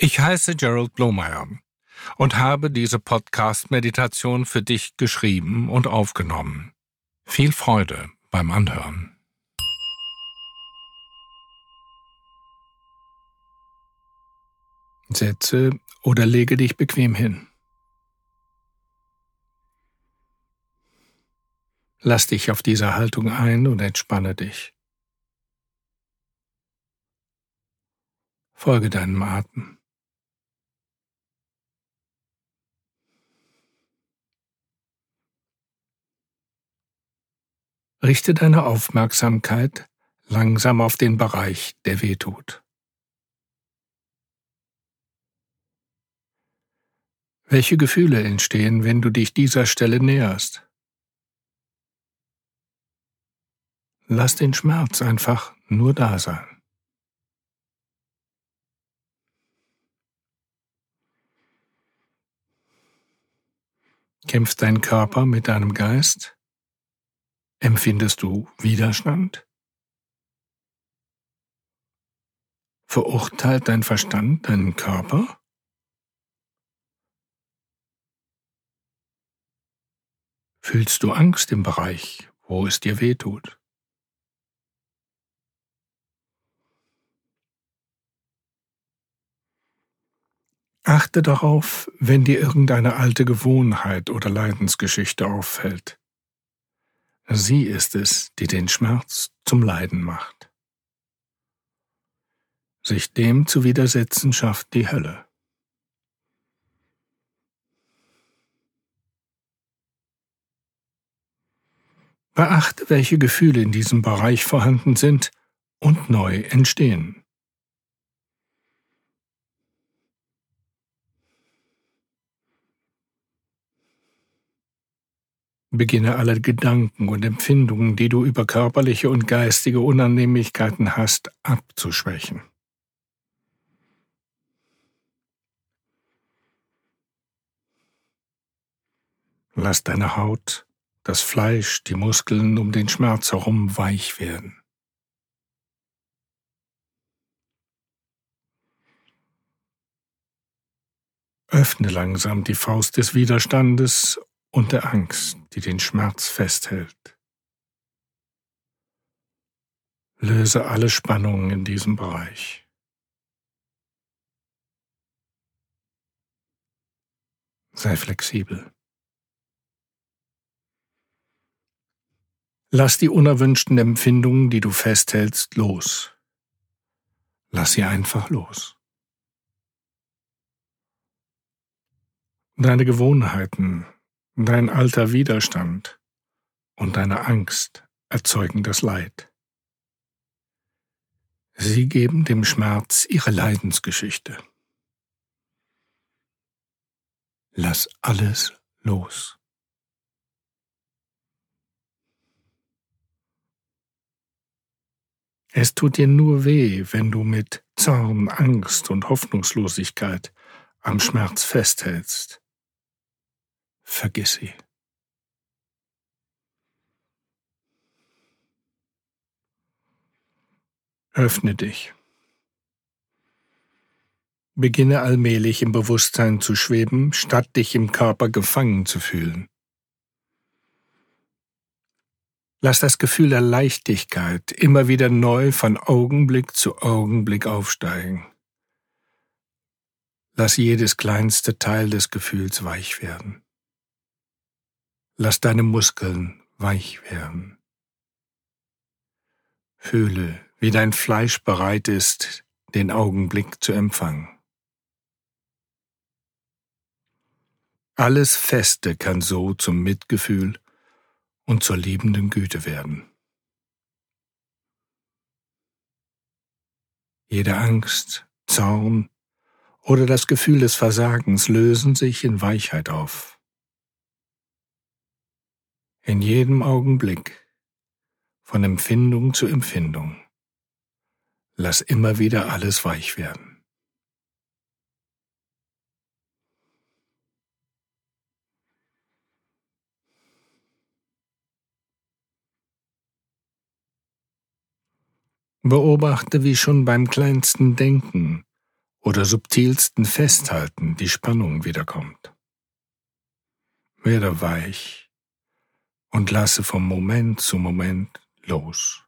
Ich heiße Gerald Blomeyer und habe diese Podcast-Meditation für dich geschrieben und aufgenommen. Viel Freude beim Anhören. Setze oder lege dich bequem hin. Lass dich auf diese Haltung ein und entspanne dich. Folge deinem Atem. Richte deine Aufmerksamkeit langsam auf den Bereich, der weh tut. Welche Gefühle entstehen, wenn du dich dieser Stelle näherst? Lass den Schmerz einfach nur da sein. Kämpft dein Körper mit deinem Geist? Empfindest du Widerstand? Verurteilt dein Verstand deinen Körper? Fühlst du Angst im Bereich, wo es dir weh tut? Achte darauf, wenn dir irgendeine alte Gewohnheit oder Leidensgeschichte auffällt. Sie ist es, die den Schmerz zum Leiden macht. Sich dem zu widersetzen schafft die Hölle. Beachte, welche Gefühle in diesem Bereich vorhanden sind und neu entstehen. Beginne alle Gedanken und Empfindungen, die du über körperliche und geistige Unannehmlichkeiten hast, abzuschwächen. Lass deine Haut, das Fleisch, die Muskeln um den Schmerz herum weich werden. Öffne langsam die Faust des Widerstandes und der Angst, die den Schmerz festhält. Löse alle Spannungen in diesem Bereich. Sei flexibel. Lass die unerwünschten Empfindungen, die du festhältst, los. Lass sie einfach los. Deine Gewohnheiten, Dein alter Widerstand und deine Angst erzeugen das Leid. Sie geben dem Schmerz ihre Leidensgeschichte. Lass alles los. Es tut dir nur weh, wenn du mit Zorn, Angst und Hoffnungslosigkeit am Schmerz festhältst vergiss sie. Öffne dich. Beginne allmählich im Bewusstsein zu schweben, statt dich im Körper gefangen zu fühlen. Lass das Gefühl der Leichtigkeit immer wieder neu von Augenblick zu Augenblick aufsteigen. Lass jedes kleinste Teil des Gefühls weich werden. Lass deine Muskeln weich werden. Fühle, wie dein Fleisch bereit ist, den Augenblick zu empfangen. Alles Feste kann so zum Mitgefühl und zur liebenden Güte werden. Jede Angst, Zorn oder das Gefühl des Versagens lösen sich in Weichheit auf in jedem Augenblick, von Empfindung zu Empfindung. Lass immer wieder alles weich werden. Beobachte, wie schon beim kleinsten Denken oder subtilsten Festhalten die Spannung wiederkommt. Werde weich und lasse vom Moment zu Moment los.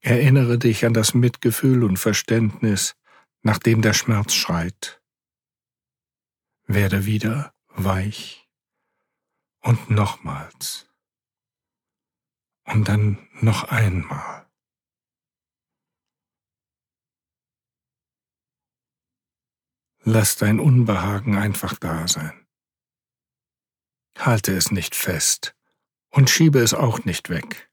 Erinnere dich an das Mitgefühl und Verständnis, nachdem der Schmerz schreit. Werde wieder weich und nochmals und dann noch einmal. Lass dein Unbehagen einfach da sein. Halte es nicht fest und schiebe es auch nicht weg.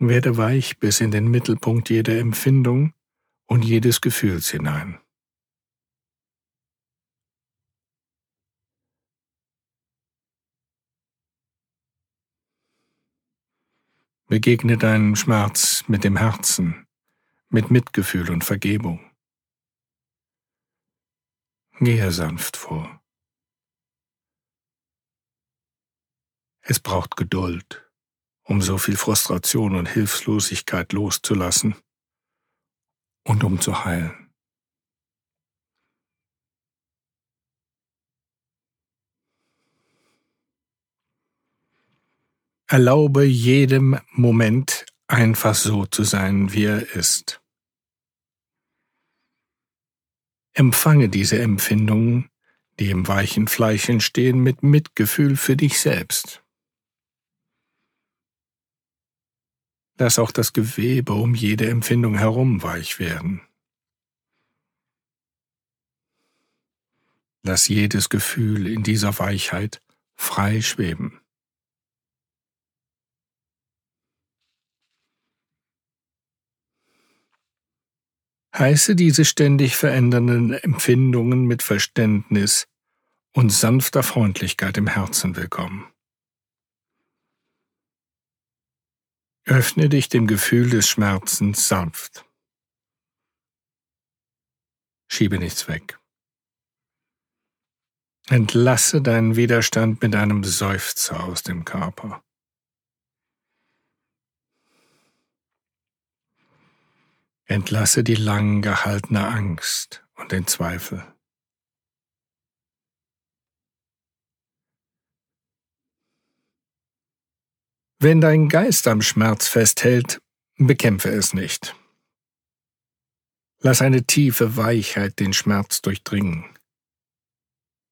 Werde weich bis in den Mittelpunkt jeder Empfindung und jedes Gefühls hinein. Begegne deinem Schmerz mit dem Herzen, mit Mitgefühl und Vergebung. Gehe sanft vor. Es braucht Geduld um so viel Frustration und Hilflosigkeit loszulassen und um zu heilen. Erlaube jedem Moment einfach so zu sein, wie er ist. Empfange diese Empfindungen, die im weichen Fleisch entstehen, mit Mitgefühl für dich selbst. Lass auch das Gewebe um jede Empfindung herum weich werden. Lass jedes Gefühl in dieser Weichheit frei schweben. Heiße diese ständig verändernden Empfindungen mit Verständnis und sanfter Freundlichkeit im Herzen willkommen. Öffne dich dem Gefühl des Schmerzens sanft. Schiebe nichts weg. Entlasse deinen Widerstand mit einem Seufzer aus dem Körper. Entlasse die lang gehaltene Angst und den Zweifel. Wenn dein Geist am Schmerz festhält, bekämpfe es nicht. Lass eine tiefe Weichheit den Schmerz durchdringen.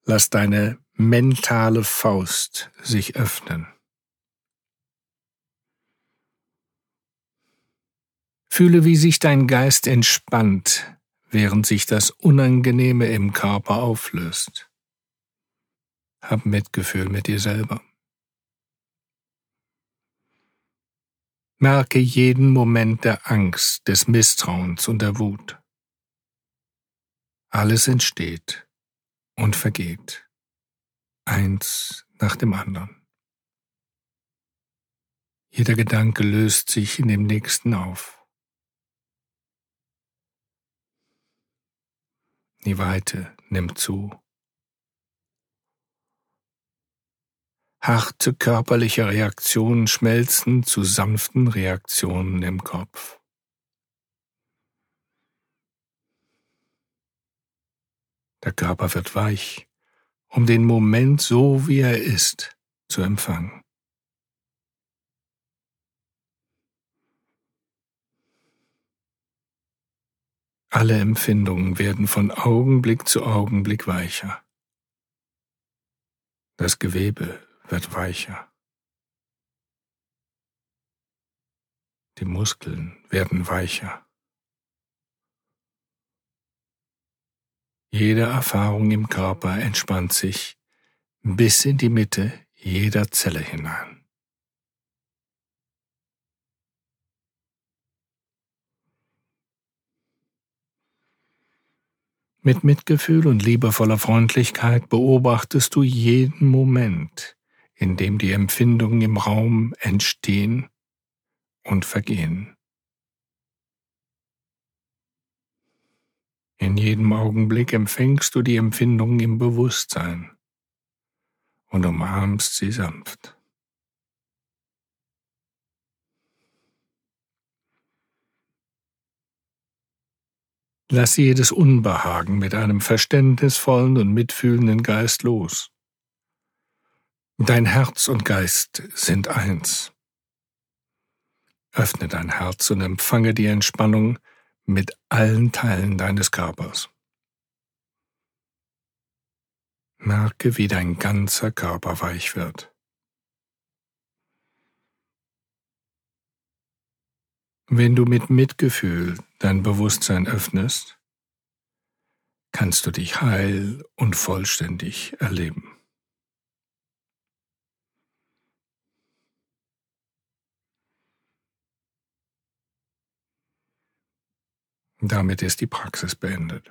Lass deine mentale Faust sich öffnen. Fühle, wie sich dein Geist entspannt, während sich das Unangenehme im Körper auflöst. Hab Mitgefühl mit dir selber. Merke jeden Moment der Angst, des Misstrauens und der Wut. Alles entsteht und vergeht, eins nach dem anderen. Jeder Gedanke löst sich in dem nächsten auf. Die Weite nimmt zu. Harte körperliche Reaktionen schmelzen zu sanften Reaktionen im Kopf. Der Körper wird weich, um den Moment so wie er ist zu empfangen. Alle Empfindungen werden von Augenblick zu Augenblick weicher. Das Gewebe wird weicher. Die Muskeln werden weicher. Jede Erfahrung im Körper entspannt sich bis in die Mitte jeder Zelle hinein. Mit Mitgefühl und liebevoller Freundlichkeit beobachtest du jeden Moment, in dem die Empfindungen im Raum entstehen und vergehen. In jedem Augenblick empfängst du die Empfindung im Bewusstsein und umarmst sie sanft. Lass jedes Unbehagen mit einem verständnisvollen und mitfühlenden Geist los. Dein Herz und Geist sind eins. Öffne dein Herz und empfange die Entspannung mit allen Teilen deines Körpers. Merke, wie dein ganzer Körper weich wird. Wenn du mit Mitgefühl dein Bewusstsein öffnest, kannst du dich heil und vollständig erleben. Damit ist die Praxis beendet.